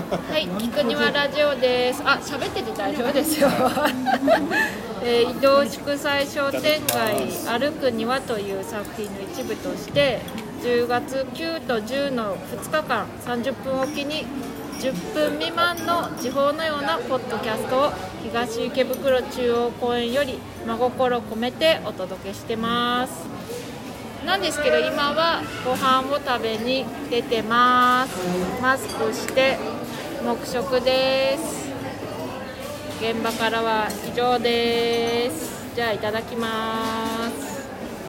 はい、菊庭ラジオです。あ、喋ってて大丈夫ですよ。えー移動祝祭商店街歩く庭という作品の一部として10月9と10の2日間30分おきに10分未満の時報のようなポッドキャストを東池袋中央公園より真心込めてお届けしてますなんですけど今はご飯を食べに出てますマスクして黙食です。現場からは以上です。じゃあいただきます。